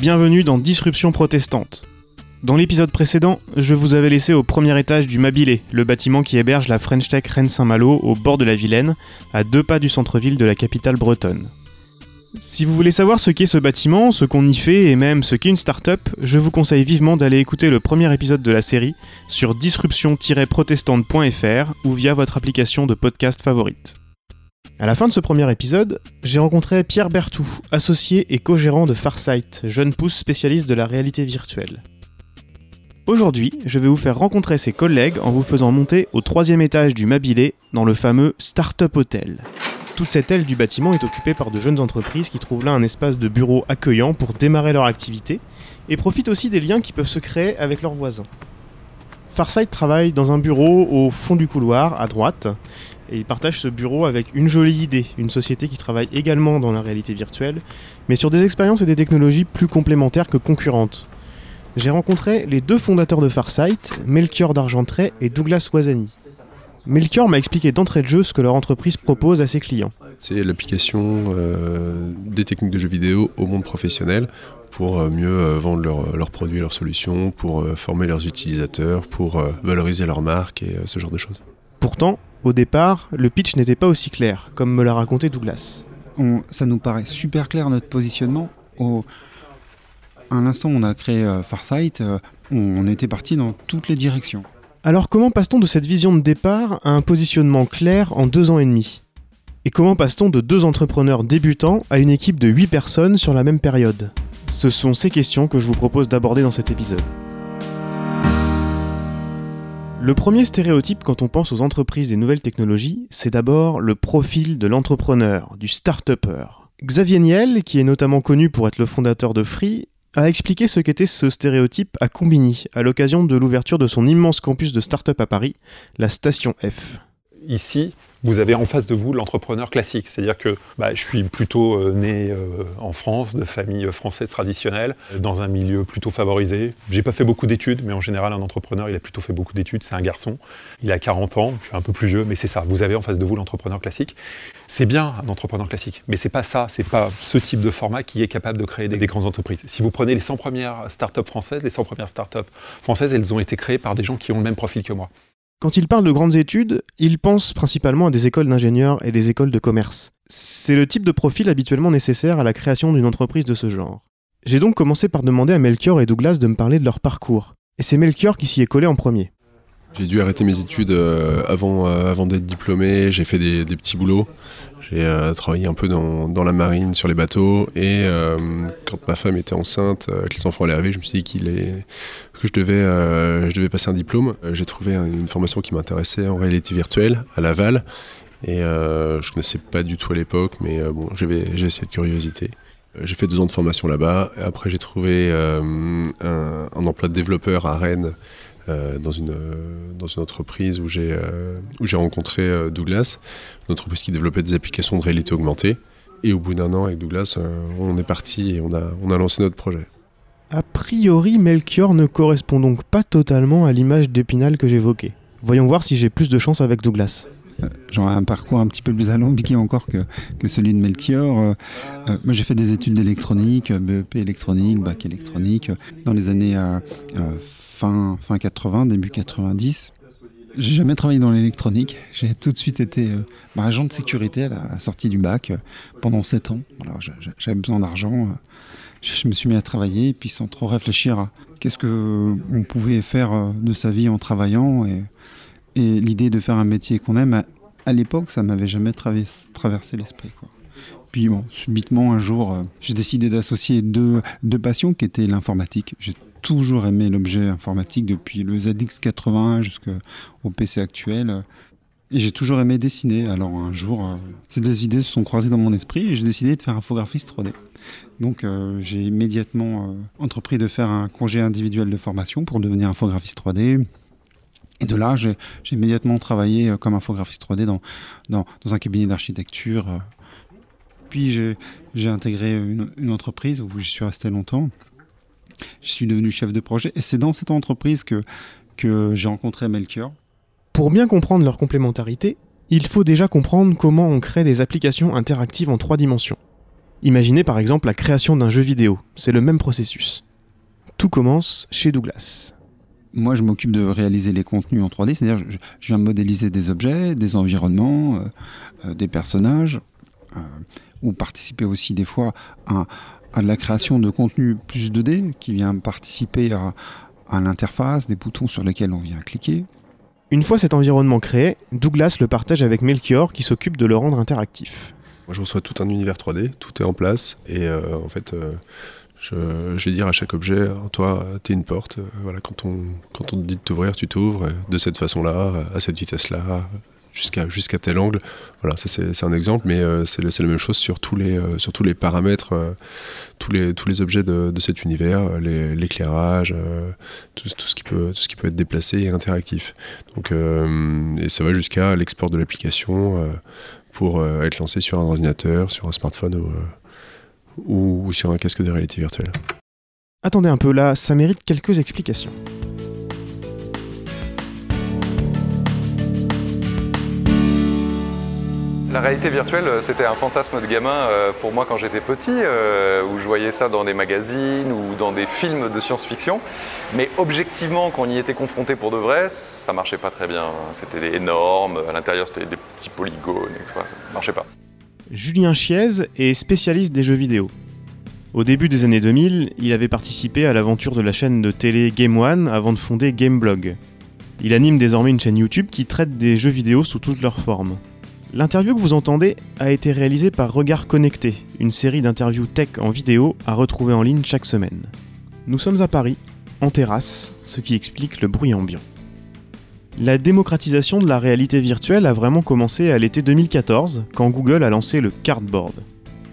Bienvenue dans Disruption protestante. Dans l'épisode précédent, je vous avais laissé au premier étage du Mabilé, le bâtiment qui héberge la French Tech Rennes-Saint-Malo au bord de la Vilaine, à deux pas du centre-ville de la capitale bretonne. Si vous voulez savoir ce qu'est ce bâtiment, ce qu'on y fait et même ce qu'est une start-up, je vous conseille vivement d'aller écouter le premier épisode de la série sur disruption-protestante.fr ou via votre application de podcast favorite. À la fin de ce premier épisode, j'ai rencontré Pierre Bertou, associé et co-gérant de Farsight, jeune pousse spécialiste de la réalité virtuelle. Aujourd'hui, je vais vous faire rencontrer ses collègues en vous faisant monter au troisième étage du Mabilé dans le fameux Startup Hotel. Toute cette aile du bâtiment est occupée par de jeunes entreprises qui trouvent là un espace de bureau accueillant pour démarrer leur activité et profitent aussi des liens qui peuvent se créer avec leurs voisins. Farsight travaille dans un bureau au fond du couloir, à droite, et il partage ce bureau avec une jolie idée, une société qui travaille également dans la réalité virtuelle, mais sur des expériences et des technologies plus complémentaires que concurrentes. J'ai rencontré les deux fondateurs de Farsight, Melchior d'Argentray et Douglas Wazani. Melchior m'a expliqué d'entrée de jeu ce que leur entreprise propose à ses clients. C'est l'application euh, des techniques de jeux vidéo au monde professionnel pour euh, mieux euh, vendre leurs produits et leurs solutions, pour former leurs utilisateurs, pour valoriser leur marque et ce genre de choses. Pourtant, au départ, le pitch n'était pas aussi clair, comme me l'a raconté Douglas. ça nous paraît super clair notre positionnement. Au, à l'instant où on a créé euh, Farsight, euh, on, était parti dans toutes les directions. Alors comment passe-t-on de cette vision de départ à un positionnement clair en deux ans et demi? Et comment passe-t-on de deux entrepreneurs débutants à une équipe de huit personnes sur la même période? Ce sont ces questions que je vous propose d'aborder dans cet épisode. Le premier stéréotype quand on pense aux entreprises des nouvelles technologies, c'est d'abord le profil de l'entrepreneur, du start-upper. Xavier Niel, qui est notamment connu pour être le fondateur de Free, a expliqué ce qu'était ce stéréotype à Combini, à l'occasion de l'ouverture de son immense campus de start-up à Paris, la Station F. Ici, vous avez en face de vous l'entrepreneur classique. C'est-à-dire que bah, je suis plutôt euh, né euh, en France, de famille française traditionnelle, dans un milieu plutôt favorisé. J'ai pas fait beaucoup d'études, mais en général, un entrepreneur, il a plutôt fait beaucoup d'études. C'est un garçon. Il a 40 ans, je suis un peu plus vieux, mais c'est ça. Vous avez en face de vous l'entrepreneur classique. C'est bien un entrepreneur classique, mais c'est pas ça, c'est pas ce type de format qui est capable de créer des, des grandes entreprises. Si vous prenez les 100 premières startups françaises, les 100 premières startups françaises, elles ont été créées par des gens qui ont le même profil que moi. Quand il parle de grandes études, il pense principalement à des écoles d'ingénieurs et des écoles de commerce. C'est le type de profil habituellement nécessaire à la création d'une entreprise de ce genre. J'ai donc commencé par demander à Melchior et Douglas de me parler de leur parcours. Et c'est Melchior qui s'y est collé en premier. J'ai dû arrêter mes études euh, avant, euh, avant d'être diplômé, j'ai fait des, petits boulots. J'ai euh, travaillé un peu dans, la marine, sur les bateaux. Et quand ma femme était enceinte, que les enfants allaient arriver, je me suis dit qu'il est que je devais, euh, je devais passer un diplôme. Euh, j'ai trouvé une formation qui m'intéressait en réalité virtuelle à Laval. Et euh, je connaissais pas du tout à l'époque, mais bon, j'avais cette curiosité. J'ai fait deux ans de formation là-bas. Après, j'ai trouvé un, emploi de développeur à Rennes dans, une, dans une entreprise où j'ai rencontré Douglas, une entreprise qui développait des applications de réalité augmentée. Et au bout d'un an, avec Douglas, on est parti et on a, on a lancé notre projet. A priori, Melchior ne correspond donc pas totalement à l'image d'Épinal que j'évoquais. Voyons voir si j'ai plus de chance avec Douglas. Euh, j'aurais un parcours un petit peu plus alambiqué encore que, que celui de Melchior. Euh, euh, moi, j'ai fait des études d'électronique, BEP électronique, bac électronique, dans les années fin, fin 80, début 90. J'ai jamais travaillé dans l'électronique. J'ai tout de suite été agent de sécurité à la sortie du bac pendant 7 ans. J'avais besoin d'argent je me suis mis à travailler, puis sans trop réfléchir à qu'est-ce qu'on pouvait faire euh, de sa vie en travaillant. Et, l'idée de faire un métier qu'on aime, à, l'époque, ça m'avait jamais traversé l'esprit. Puis bon, subitement, un jour, euh, j'ai décidé d'associer deux, passions qui étaient l'informatique. Toujours aimé l'objet informatique depuis le ZX81 jusqu'au PC actuel. Et j'ai toujours aimé dessiner. Alors un jour, euh, ces deux idées se sont croisées dans mon esprit et j'ai décidé de faire infographiste 3D. Donc euh, j'ai immédiatement euh, entrepris de faire un congé individuel de formation pour devenir infographiste 3D. Et de là, j'ai immédiatement travaillé comme infographiste 3D dans, dans, un cabinet d'architecture. Puis j'ai intégré une, une, entreprise où j'y suis resté longtemps. Je suis devenu chef de projet. Et c'est dans cette entreprise que, que j'ai rencontré Melchior pour bien comprendre leur complémentarité, il faut déjà comprendre comment on crée des applications interactives en trois dimensions. Imaginez par exemple la création d'un jeu vidéo, c'est le même processus. Tout commence chez Douglas. Moi, je m'occupe de réaliser les contenus en 3D, c'est-à-dire je, je viens modéliser des objets, des environnements, euh, euh, des personnages, euh, ou participer aussi des fois à, à, la création de contenu plus 2D, qui vient participer à, à l'interface, des boutons sur lesquels on vient cliquer. Une fois cet environnement créé, Douglas le partage avec Melchior qui s'occupe de le rendre interactif. Moi, je reçois tout un univers 3D, tout est en place, et euh, en fait, euh, je, je, vais dire à chaque objet, toi, t'es une porte, euh, voilà, quand on, quand on te dit de t'ouvrir, tu t'ouvres, de cette façon-là, à cette vitesse-là, jusqu'à tel angle. Voilà, c'est un exemple, mais euh, c'est la même chose sur tous les, euh, paramètres, euh, tous, les, objets de, cet univers, l'éclairage, tout, ce qui peut, être déplacé et interactif. Donc, et ça va jusqu'à l'export de l'application pour être lancé sur un ordinateur, sur un smartphone ou sur un casque de réalité virtuelle. Attendez un peu là, ça mérite quelques explications. La réalité virtuelle, c'était un fantasme de gamin euh, pour moi quand j'étais petit, euh, où je voyais ça dans des magazines ou dans des films de science-fiction. Mais objectivement, quand on y était confronté pour de vrai, ça marchait pas très bien. C'était énorme, à l'intérieur c'était des petits polygones, et tout, ça marchait pas. Julien Chiez est spécialiste des jeux vidéo. Au début des années 2000, il avait participé à l'aventure de la chaîne de télé Game One avant de fonder Gameblog. Il anime désormais une chaîne YouTube qui traite des jeux vidéo sous toutes leurs formes. L'interview que vous entendez a été réalisée par Regard Connecté, une série d'interviews tech en vidéo à retrouver en ligne chaque semaine. Nous sommes à Paris, en terrasse, ce qui explique le bruit ambiant. La démocratisation de la réalité virtuelle a vraiment commencé à l'été 2014, quand Google a lancé le Cardboard.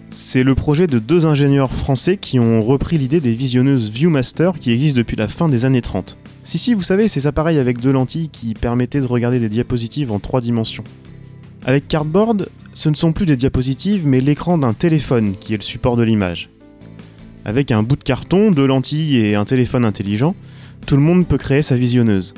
C'est le projet de deux ingénieurs français qui ont repris l'idée des visionneuses Viewmaster qui existent depuis la fin des années 30. Si si, vous savez, ces appareils avec deux lentilles qui permettaient de regarder des diapositives en trois dimensions. Avec Cardboard, ce ne sont plus des diapositives mais l'écran d'un téléphone qui est le support de l'image. Avec un bout de carton, deux lentilles et un téléphone intelligent, tout le monde peut créer sa visionneuse.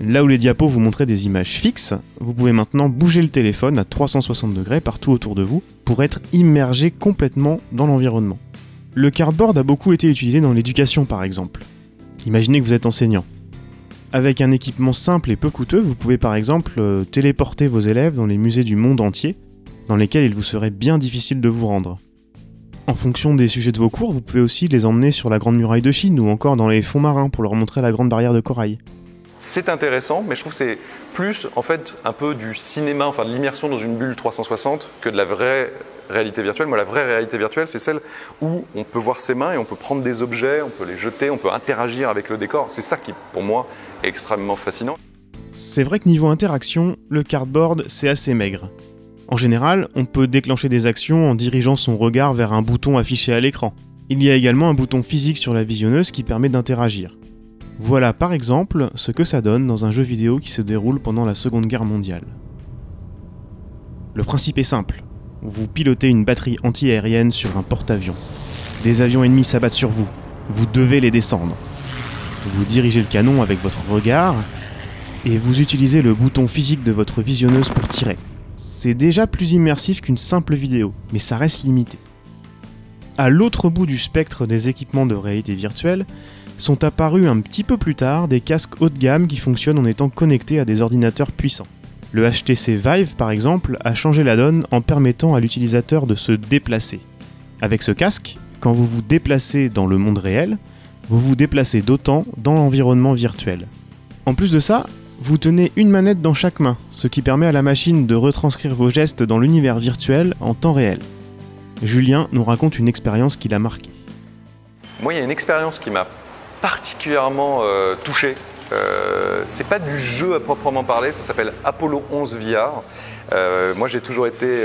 Là où les diapos vous montraient des images fixes, vous pouvez maintenant bouger le téléphone à 360 degrés partout autour de vous pour être immergé complètement dans l'environnement. Le cardboard a beaucoup été utilisé dans l'éducation par exemple. Imaginez que vous êtes enseignant. Avec un équipement simple et peu coûteux, vous pouvez par exemple euh, téléporter vos élèves dans les musées du monde entier, dans lesquels il vous serait bien difficile de vous rendre. En fonction des sujets de vos cours, vous pouvez aussi les emmener sur la Grande Muraille de Chine ou encore dans les fonds marins pour leur montrer la Grande Barrière de Corail. C'est intéressant, mais je trouve que c'est plus en fait un peu du cinéma, enfin de l'immersion dans une bulle 360 que de la vraie réalité virtuelle. Moi, la vraie réalité virtuelle, c'est celle où on peut voir ses mains et on peut prendre des objets, on peut les jeter, on peut interagir avec le décor. C'est ça qui, pour moi, extrêmement fascinant. C'est vrai que niveau interaction, le cardboard, c'est assez maigre. En général, on peut déclencher des actions en dirigeant son regard vers un bouton affiché à l'écran. Il y a également un bouton physique sur la visionneuse qui permet d'interagir. Voilà par exemple ce que ça donne dans un jeu vidéo qui se déroule pendant la Seconde Guerre mondiale. Le principe est simple. Vous pilotez une batterie anti-aérienne sur un porte-avions. Des avions ennemis s'abattent sur vous. Vous devez les descendre. Vous dirigez le canon avec votre regard et vous utilisez le bouton physique de votre visionneuse pour tirer. C'est déjà plus immersif qu'une simple vidéo, mais ça reste limité. À l'autre bout du spectre des équipements de réalité virtuelle, sont apparus un petit peu plus tard des casques haut de gamme qui fonctionnent en étant connectés à des ordinateurs puissants. Le HTC Vive, par exemple, a changé la donne en permettant à l'utilisateur de se déplacer. Avec ce casque, quand vous vous déplacez dans le monde réel, vous vous déplacez d'autant dans l'environnement virtuel. En plus de ça, vous tenez une manette dans chaque main, ce qui permet à la machine de retranscrire vos gestes dans l'univers virtuel en temps réel. Julien nous raconte une expérience qui l'a marqué. Moi, il y a une expérience qui m'a particulièrement euh, touché. Euh, c'est pas du jeu à proprement parler, ça s'appelle Apollo 11 VR. Euh, moi, j'ai toujours été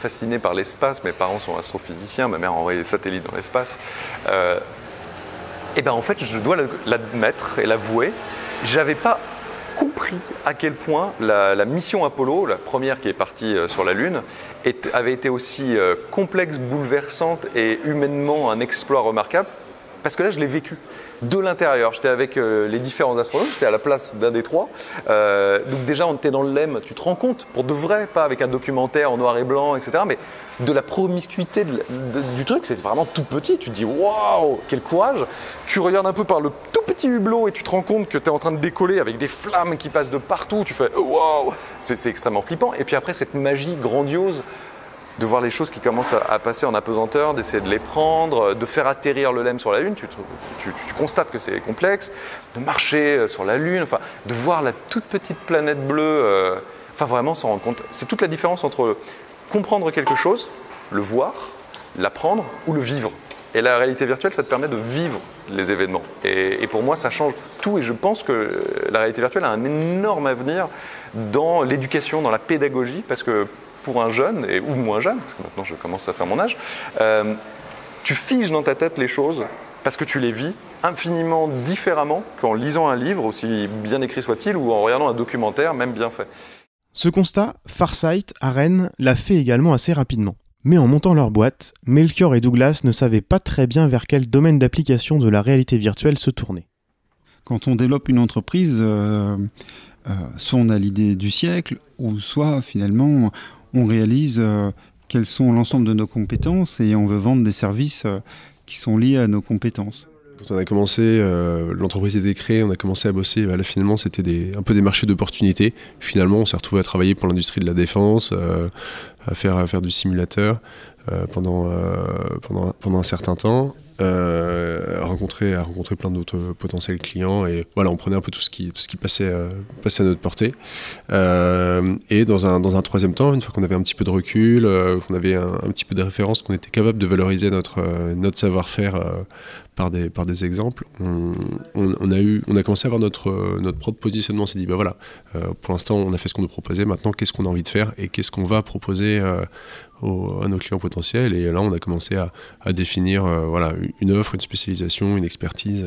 fasciné par l'espace. Mes parents sont astrophysiciens, ma mère a envoyé des satellites dans l'espace. Et ben en fait, je dois l'admettre et l'avouer, j'avais pas compris à quel point la, mission Apollo, la première qui est partie euh, sur la Lune, avait été aussi euh, complexe, bouleversante et humainement un exploit remarquable Parce que là, je l'ai vécu de l'intérieur. J'étais avec euh, les différents astronomes, j'étais à la place d'un des trois. Euh, donc déjà, on était dans le LEM, tu te rends compte, pour de vrai, pas avec un documentaire en noir et blanc, etc. Mais de la promiscuité du truc, c'est vraiment tout petit. Tu te dis, waouh, quel courage. Tu regardes un peu par le tout petit hublot et tu te rends compte que tu es en train de décoller avec des flammes qui passent de partout. Tu fais, waouh, c'est extrêmement flippant. Et puis après, cette magie grandiose de voir les choses qui commencent à, passer en apesanteur, d'essayer de les prendre, de faire atterrir le LEM sur la Lune, tu, constates que c'est complexe, de marcher euh, sur la Lune, enfin, de voir la toute petite planète bleue, euh, enfin vraiment s'en rendre compte. C'est toute la différence entre comprendre quelque chose, le voir, l'apprendre ou le vivre. Et la réalité virtuelle, ça te permet de vivre les événements. Et, et, pour moi, ça change tout. Et je pense que la réalité virtuelle a un énorme avenir dans l'éducation, dans la pédagogie, parce que pour un jeune, et, ou moins jeune, parce que maintenant je commence à faire mon âge, euh, tu figes dans ta tête les choses parce que tu les vis infiniment différemment qu'en lisant un livre, aussi bien écrit soit-il, ou en regardant un documentaire, même bien fait. Ce constat, Farsight, à Rennes, l'a fait également assez rapidement. Mais en montant leur boîte, Melchior et Douglas ne savaient pas très bien vers quel domaine d'application de la réalité virtuelle se tourner. Quand on développe une entreprise, euh, euh, soit on a l'idée du siècle, ou soit finalement on réalise euh, quelles sont l'ensemble de nos compétences et on veut vendre des services euh, qui sont liés à nos compétences. Quand on a commencé, euh, l'entreprise était créée, on a commencé à bosser. Bah, finalement, c'était un peu des marchés d'opportunités. Finalement, on s'est retrouvé à travailler pour l'industrie de la défense, à, faire, faire du simulateur pendant, pendant un certain temps euh, à, rencontrer, à rencontrer plein d'autres potentiels clients. Et voilà, on prenait un peu tout ce qui, tout ce qui passait, euh, passait à notre portée. Euh, et dans un, dans un troisième temps, une fois qu'on avait un petit peu de recul, euh, qu'on avait un, petit peu de référence, qu'on était capable de valoriser notre, euh, notre savoir-faire par des, par des exemples, on, on, a eu, on a commencé à avoir notre, notre propre positionnement. On s'est dit, bah voilà, pour l'instant, on a fait ce qu'on nous proposait, maintenant, qu'est-ce qu'on a envie de faire et qu'est-ce qu'on va proposer à nos clients potentiels? Et là, on a commencé à, à définir voilà, une offre, une spécialisation, une expertise.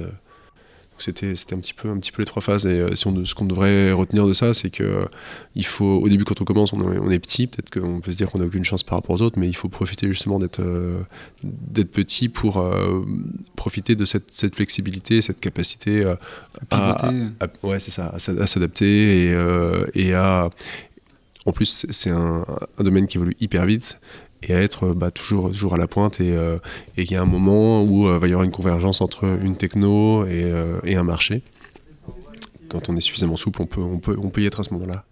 C'était, c'était un petit peu un petit peu les trois phases. Et euh, si on, ce qu'on devrait retenir de ça c'est que il faut au début quand on commence on, est petit. Peut-être qu'on peut se dire qu'on n'a aucune chance par rapport aux autres mais il faut profiter justement d'être euh, d'être petit pour euh, profiter de cette, cette, flexibilité cette capacité à, ouais c'est ça à, s'adapter et, et à en plus c'est un, un domaine qui évolue hyper vite et à être bah, toujours, à la pointe. Et euh, il y a un moment où il euh, va y avoir une convergence entre une techno et, euh, un marché. Quand on est suffisamment souple, on peut, on peut, on peut y être à ce moment-là.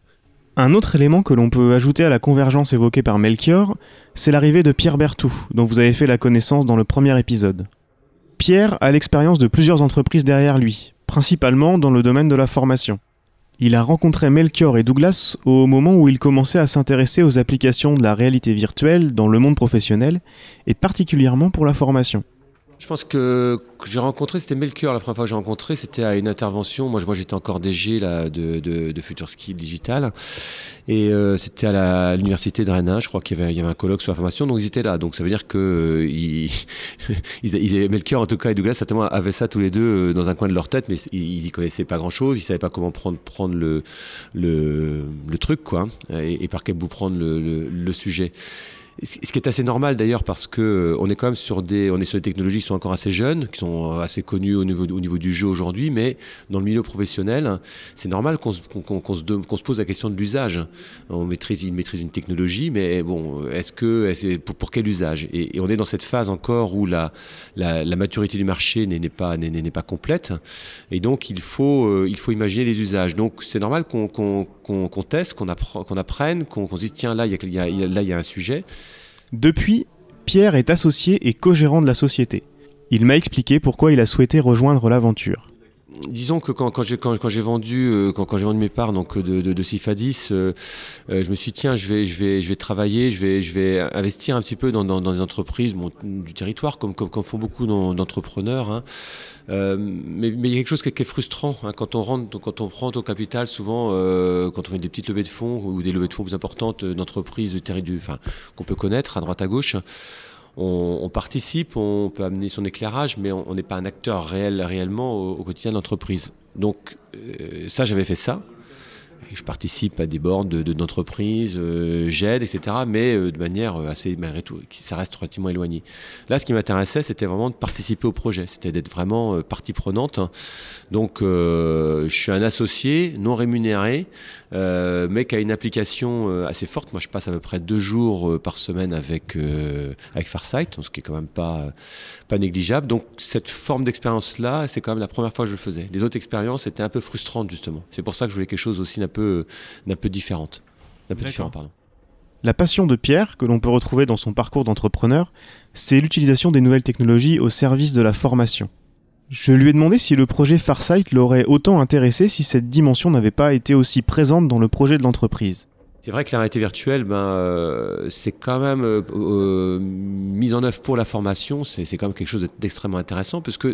Un autre élément que l'on peut ajouter à la convergence évoquée par Melchior, c'est l'arrivée de Pierre Bertou, dont vous avez fait la connaissance dans le premier épisode. Pierre a l'expérience de plusieurs entreprises derrière lui, principalement dans le domaine de la formation. Il a rencontré Melchior et Douglas au moment où il commençait à s'intéresser aux applications de la réalité virtuelle dans le monde professionnel, et particulièrement pour la formation. Je pense que, j'ai rencontré, c'était Melchior la première fois que j'ai rencontré, c'était à une intervention. Moi, moi j'étais encore DG là, de, de, de Future Skill Digital. Et euh, c'était à l'université de Rennes, je crois qu'il y, y, avait un colloque sur la formation, donc ils étaient là. Donc ça veut dire que euh, ils, ils, Melchior en tout cas et Douglas certainement avaient ça tous les deux euh, dans un coin de leur tête, mais ils, y connaissaient pas grand chose, ils savaient pas comment prendre, prendre le, le, le truc, quoi, et, et par quel bout prendre le, le sujet. Ce qui est assez normal d'ailleurs parce que euh, on est quand même sur des, on est sur des technologies qui sont encore assez jeunes, qui sont euh, assez connues au niveau, au niveau du jeu aujourd'hui, mais dans le milieu professionnel, c'est normal qu'on se, pose la question de l'usage. On maîtrise, il maîtrise une technologie, mais bon, est-ce que, pour, quel usage? Et, on est dans cette phase encore où la, maturité du marché n'est, pas, complète, et donc euh, il faut imaginer les usages. Donc c'est normal qu'on, qu'on, teste, qu'on, apprenne, qu'on, se dise tiens là il y a un sujet. Depuis, Pierre est associé et co-gérant de la société. Il m'a expliqué pourquoi il a souhaité rejoindre l'aventure. Disons que quand, quand j'ai quand, quand vendu euh, quand, quand j'ai vendu mes parts donc de, de, de Cifadis, euh, euh, je me suis dit tiens je vais je vais je vais travailler, je vais je vais investir un petit peu dans, dans, dans des entreprises bon, du territoire comme, comme, comme font beaucoup d'entrepreneurs. Hein. Euh, mais, mais, il y a quelque chose qui est, qui est frustrant hein, quand on rentre quand on prend au capital souvent euh, quand on fait des petites levées de fonds ou des levées de fonds plus importantes d'entreprises du, enfin qu'on peut connaître à droite à gauche on, participe, on peut amener son éclairage, mais on n'est pas un acteur réel réellement au, quotidien de l'entreprise. Donc euh, ça, j'avais fait ça. Je participe à des bornes d'entreprises, de, j'aide, etc. Mais de manière assez, malgré tout, ça reste relativement éloigné. Là, ce qui m'intéressait, c'était vraiment de participer au projet, c'était d'être vraiment partie prenante. Donc, je suis un associé non rémunéré, mais qui a une application assez forte. Moi, je passe à peu près deux jours par semaine avec, avec Farsight, ce qui est quand même pas, pas négligeable. Donc, cette forme d'expérience-là, c'est quand même la première fois que je le faisais. Les autres expériences étaient un peu frustrantes, justement. C'est pour ça que je voulais quelque chose aussi peu, d'un peu différente. D'un peu différent, pardon. La passion de Pierre, que l'on peut retrouver dans son parcours d'entrepreneur, c'est l'utilisation des nouvelles technologies au service de la formation. Je lui ai demandé si le projet Farsight l'aurait autant intéressé si cette dimension n'avait pas été aussi présente dans le projet de l'entreprise. C'est vrai que la réalité virtuelle, ben, euh, c'est quand même euh, euh, mise en œuvre pour la formation, c'est quand même quelque chose d'extrêmement intéressant, parce que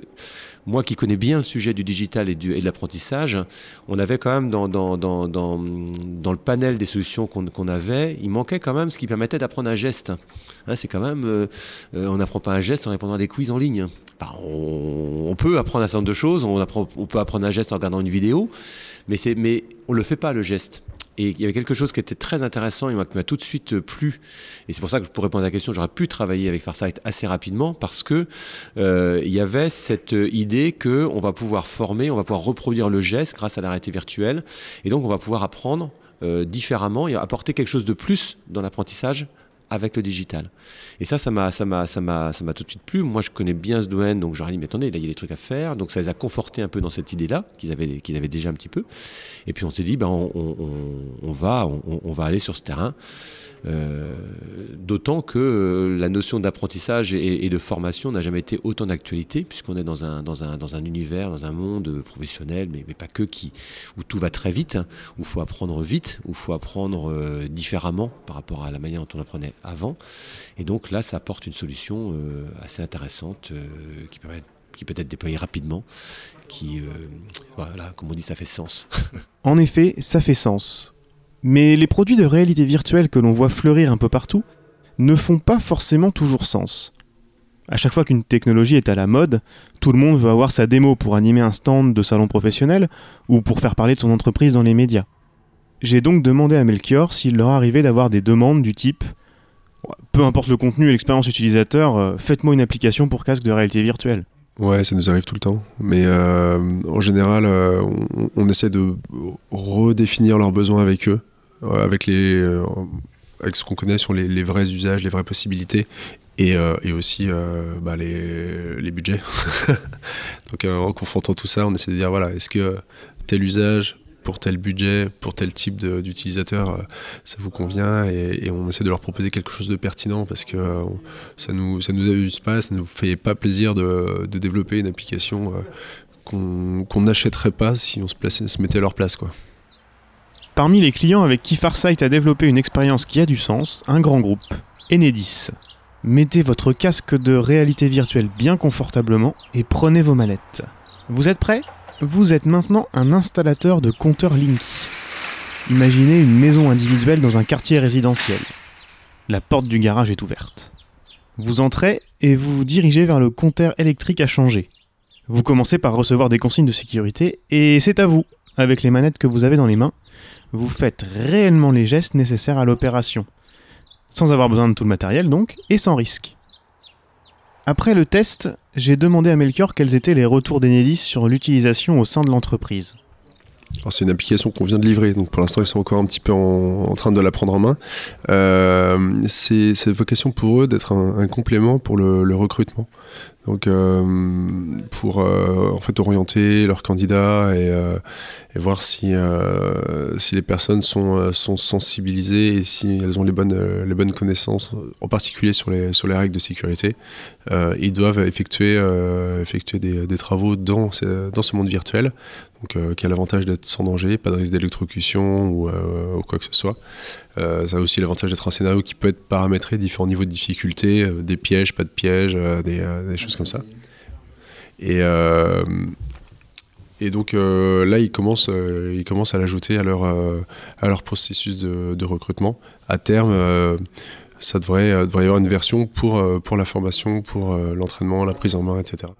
moi qui connais bien le sujet du digital et, du, et de l'apprentissage, on avait quand même dans, dans, dans, dans, le panel des solutions qu'on avait, il manquait quand même ce qui permettait d'apprendre un geste. Hein, c'est quand même, on n'apprend pas un geste en répondant à des quiz en ligne. on, peut apprendre un certain nombre de choses, on, apprend, on peut apprendre un geste en regardant une vidéo, mais, mais on ne le fait pas le geste. Et il y avait quelque chose qui était très intéressant et qui m'a tout de suite euh, plu. Et c'est pour ça que pour répondre à la question, j'aurais pu travailler avec Farsight assez rapidement parce que euh, il y avait cette idée que on va pouvoir former, on va pouvoir reproduire le geste grâce à la réalité virtuelle, et donc on va pouvoir apprendre euh, différemment et apporter quelque chose de plus dans l'apprentissage avec le digital. Et ça, ça m'a, ça m'a, ça m'a, ça m'a tout de suite plu. Moi, je connais bien ce domaine, donc j'aurais dit, mais attendez, là, il y a des trucs à faire. Donc, ça les a confortés un peu dans cette idée-là, qu'ils avaient, qu'ils avaient déjà un petit peu. Et puis, on s'est dit, ben, on, on, va, on, va aller sur ce terrain. Euh, d'autant que euh, la notion d'apprentissage et, de formation n'a jamais été autant d'actualité, puisqu'on est dans un, dans, un, dans un univers, dans un monde professionnel, mais, pas que, qui, où tout va très vite, où il faut apprendre vite, où il faut apprendre euh, différemment par rapport à la manière dont on apprenait avant. Et donc là, ça apporte une solution assez intéressante qui permet qui peut être déployée rapidement, qui, voilà, comme on dit, ça fait sens. en effet, ça fait sens. Mais les produits de réalité virtuelle que l'on voit fleurir un peu partout ne font pas forcément toujours sens. À chaque fois qu'une technologie est à la mode, tout le monde veut avoir sa démo pour animer un stand de salon professionnel ou pour faire parler de son entreprise dans les médias. J'ai donc demandé à Melchior s'il leur arrivait d'avoir des demandes du type peu importe le contenu et l'expérience utilisateur, euh, faites-moi une application pour casque de réalité virtuelle. Ouais, ça nous arrive tout le temps. Mais euh, en général, euh, on, on, essaie de redéfinir leurs besoins avec eux. Euh, avec, les, euh, avec ce qu'on connaît sur les, vrais usages, les vraies possibilités, et, euh, et aussi bah, les, les, budgets. Donc en confrontant tout ça, on essaie de dire, voilà, est-ce que tel usage pour tel budget, pour tel type d'utilisateur, ça vous convient et, et, on essaie de leur proposer quelque chose de pertinent parce que ça nous ça nous abuse pas, ça nous fait pas plaisir de, de développer une application qu'on n'achèterait pas si on se, plaçait, se mettait à leur place quoi. Parmi les clients avec qui Farsight a développé une expérience qui a du sens, un grand groupe, Enedis. Mettez votre casque de réalité virtuelle bien confortablement et prenez vos mallettes. Vous êtes prêts? Vous êtes maintenant un installateur de compteurs Linky. Imaginez une maison individuelle dans un quartier résidentiel. La porte du garage est ouverte. Vous entrez et vous vous dirigez vers le compteur électrique à changer. Vous commencez par recevoir des consignes de sécurité et c'est à vous, avec les manettes que vous avez dans les mains, vous faites réellement les gestes nécessaires à l'opération, sans avoir besoin de tout le matériel donc, et sans risque. Après le test, j'ai demandé à Melchior quels étaient les retours d'Enedis sur l'utilisation au sein de l'entreprise. C'est une application qu'on vient de livrer, donc pour l'instant ils sont encore un petit peu en, train de la prendre en main. Euh, c'est vocation pour eux d'être un, complément pour le recrutement. Donc euh, pour euh, en fait orienter leurs candidats et, euh, voir si, si les personnes sont, sont sensibilisées et si elles ont les bonnes, les bonnes connaissances, en particulier sur les, sur les règles de sécurité, ils doivent effectuer, effectuer des, travaux dans, dans ce monde virtuel, donc qui a l'avantage d'être sans danger, pas de risque d'électrocution ou, ou, quoi que ce soit. ça a aussi l'avantage d'être un scénario qui peut être paramétré, différents niveaux de difficulté, des pièges, pas de pièges, des, des choses comme ça. Et, euh, et donc euh, là, ils commencent, euh, ils commencent à l'ajouter à leur, à leur processus de, recrutement. À terme, ça devrait, devrait y avoir une version pour, pour la formation, pour l'entraînement, la prise en main, etc.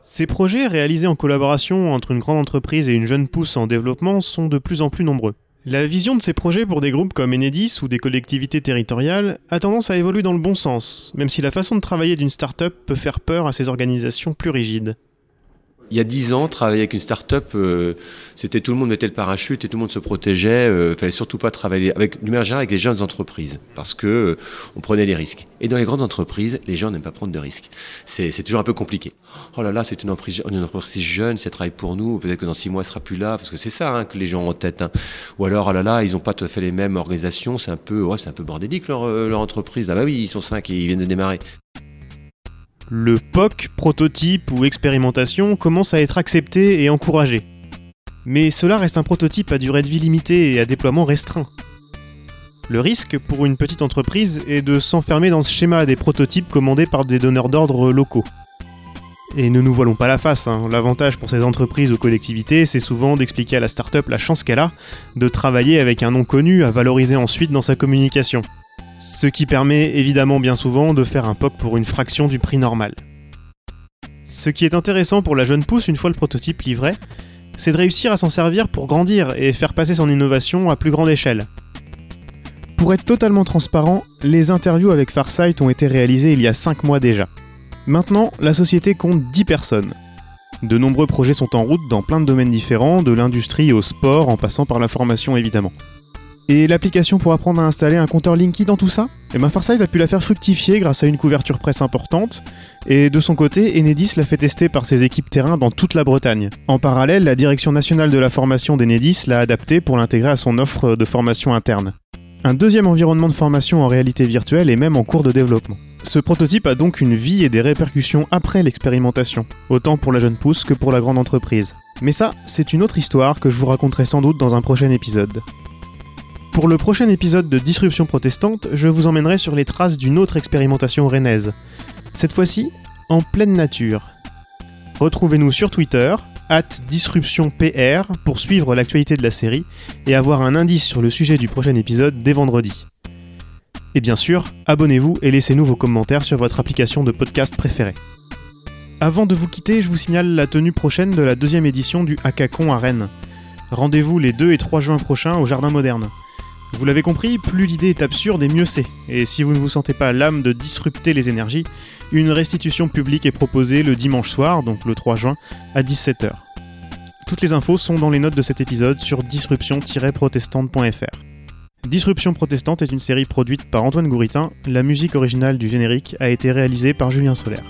Ces projets réalisés en collaboration entre une grande entreprise et une jeune pousse en développement sont de plus en plus nombreux. La vision de ces projets pour des groupes comme Enedis ou des collectivités territoriales a tendance à évoluer dans le bon sens, même si la façon de travailler d'une start-up peut faire peur à ces organisations plus rigides. Il y a dix ans, travailler avec une start-up, euh, c'était tout le monde mettait le parachute et tout le monde se protégeait. Il euh, fallait surtout pas travailler avec, du avec les jeunes entreprises parce que euh, on prenait les risques. Et dans les grandes entreprises, les gens n'aiment pas prendre de risques. C'est toujours un peu compliqué. Oh là là, c'est une entreprise, une entreprise jeune, elle travaille pour nous, peut-être que dans six mois elle sera plus là parce que c'est ça hein, que les gens ont en tête. Hein. Ou alors, oh là là, ils n'ont pas tout à fait les mêmes organisations, c'est un peu, ouais, c'est un peu bordélique leur, leur entreprise. Ah bah oui, ils sont cinq et ils viennent de démarrer. Le POC, prototype ou expérimentation, commence à être accepté et encouragé. Mais cela reste un prototype à durée de vie limitée et à déploiement restreint. Le risque pour une petite entreprise est de s'enfermer dans ce schéma des prototypes commandés par des donneurs d'ordre locaux. Et ne nous voilons pas la face, hein. l'avantage pour ces entreprises ou collectivités, c'est souvent d'expliquer à la start-up la chance qu'elle a de travailler avec un nom connu à valoriser ensuite dans sa communication ce qui permet évidemment bien souvent de faire un POC pour une fraction du prix normal. Ce qui est intéressant pour la jeune pousse une fois le prototype livré, c'est de réussir à s'en servir pour grandir et faire passer son innovation à plus grande échelle. Pour être totalement transparent, les interviews avec Farsight ont été réalisées il y a 5 mois déjà. Maintenant, la société compte 10 personnes. De nombreux projets sont en route dans plein de domaines différents, de l'industrie au sport en passant par la formation évidemment. Et l'application pour apprendre à installer un compteur Linky dans tout ça Et eh ben Farsight a pu la faire fructifier grâce à une couverture presse importante, et de son côté, Enedis l'a fait tester par ses équipes terrain dans toute la Bretagne. En parallèle, la Direction nationale de la formation d'Enedis l'a adapté pour l'intégrer à son offre de formation interne. Un deuxième environnement de formation en réalité virtuelle est même en cours de développement. Ce prototype a donc une vie et des répercussions après l'expérimentation, autant pour la jeune pousse que pour la grande entreprise. Mais ça, c'est une autre histoire que je vous raconterai sans doute dans un prochain épisode. Pour le prochain épisode de Disruption protestante, je vous emmènerai sur les traces d'une autre expérimentation rennaise. Cette fois-ci, en pleine nature. Retrouvez-nous sur Twitter, at disruptionpr, pour suivre l'actualité de la série et avoir un indice sur le sujet du prochain épisode dès vendredi. Et bien sûr, abonnez-vous et laissez-nous vos commentaires sur votre application de podcast préférée. Avant de vous quitter, je vous signale la tenue prochaine de la deuxième édition du Hackathon à Rennes. Rendez-vous les 2 et 3 juin prochains au Jardin Moderne. Vous l'avez compris, plus l'idée est absurde et mieux c'est. Et si vous ne vous sentez pas l'âme de disrupter les énergies, une restitution publique est proposée le dimanche soir, donc le 3 juin, à 17h. Toutes les infos sont dans les notes de cet épisode sur disruption-protestante.fr. Disruption protestante est une série produite par Antoine Gouritin, la musique originale du générique a été réalisée par Julien Solaire.